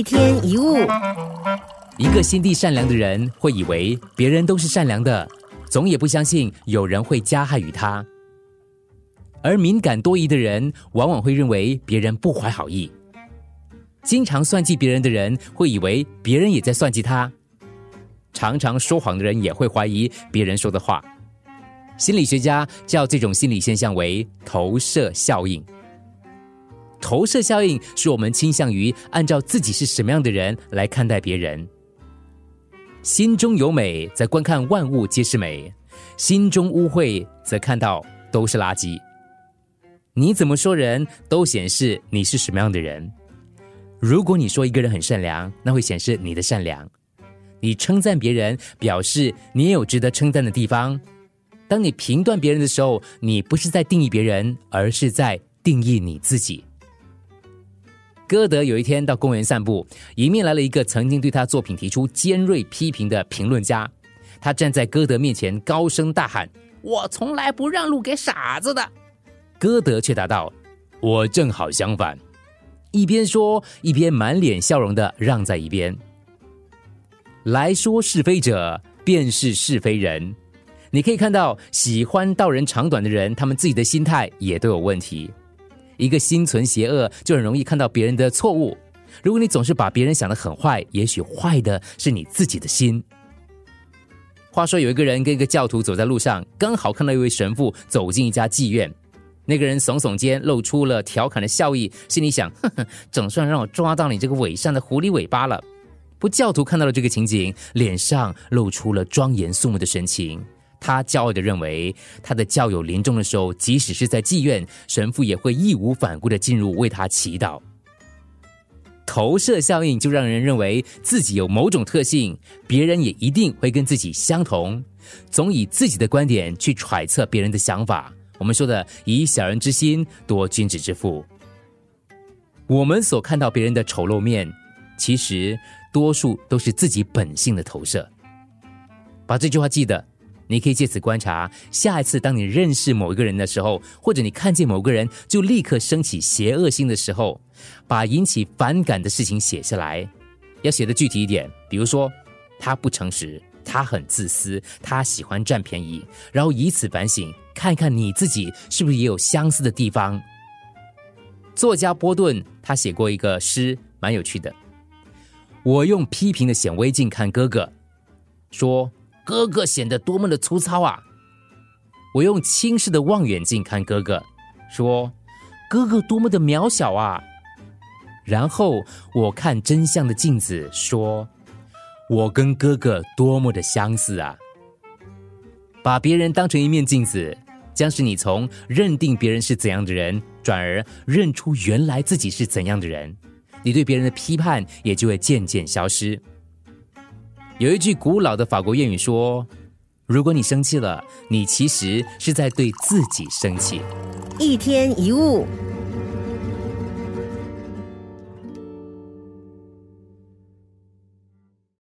一天一物，一个心地善良的人会以为别人都是善良的，总也不相信有人会加害于他。而敏感多疑的人往往会认为别人不怀好意，经常算计别人的人会以为别人也在算计他，常常说谎的人也会怀疑别人说的话。心理学家叫这种心理现象为投射效应。投射效应是我们倾向于按照自己是什么样的人来看待别人。心中有美，则观看万物皆是美；心中污秽，则看到都是垃圾。你怎么说人都显示你是什么样的人。如果你说一个人很善良，那会显示你的善良；你称赞别人，表示你也有值得称赞的地方。当你评断别人的时候，你不是在定义别人，而是在定义你自己。歌德有一天到公园散步，迎面来了一个曾经对他作品提出尖锐批评的评论家。他站在歌德面前，高声大喊：“我从来不让路给傻子的。”歌德却答道：“我正好相反。”一边说，一边满脸笑容的让在一边。来说是非者，便是是非人。你可以看到，喜欢道人长短的人，他们自己的心态也都有问题。一个心存邪恶，就很容易看到别人的错误。如果你总是把别人想得很坏，也许坏的是你自己的心。话说，有一个人跟一个教徒走在路上，刚好看到一位神父走进一家妓院。那个人耸耸肩，露出了调侃的笑意，心里想：呵呵，总算让我抓到你这个伪善的狐狸尾巴了。不，教徒看到了这个情景，脸上露出了庄严肃穆的神情。他骄傲的认为，他的教友临终的时候，即使是在妓院，神父也会义无反顾的进入为他祈祷。投射效应就让人认为自己有某种特性，别人也一定会跟自己相同，总以自己的观点去揣测别人的想法。我们说的“以小人之心夺君子之腹”，我们所看到别人的丑陋面，其实多数都是自己本性的投射。把这句话记得。你可以借此观察，下一次当你认识某一个人的时候，或者你看见某个人就立刻升起邪恶心的时候，把引起反感的事情写下来，要写的具体一点。比如说，他不诚实，他很自私，他喜欢占便宜，然后以此反省，看一看你自己是不是也有相似的地方。作家波顿他写过一个诗，蛮有趣的。我用批评的显微镜看哥哥，说。哥哥显得多么的粗糙啊！我用轻视的望远镜看哥哥，说：“哥哥多么的渺小啊！”然后我看真相的镜子，说：“我跟哥哥多么的相似啊！”把别人当成一面镜子，将使你从认定别人是怎样的人，转而认出原来自己是怎样的人。你对别人的批判也就会渐渐消失。有一句古老的法国谚语说：“如果你生气了，你其实是在对自己生气。”一天一物。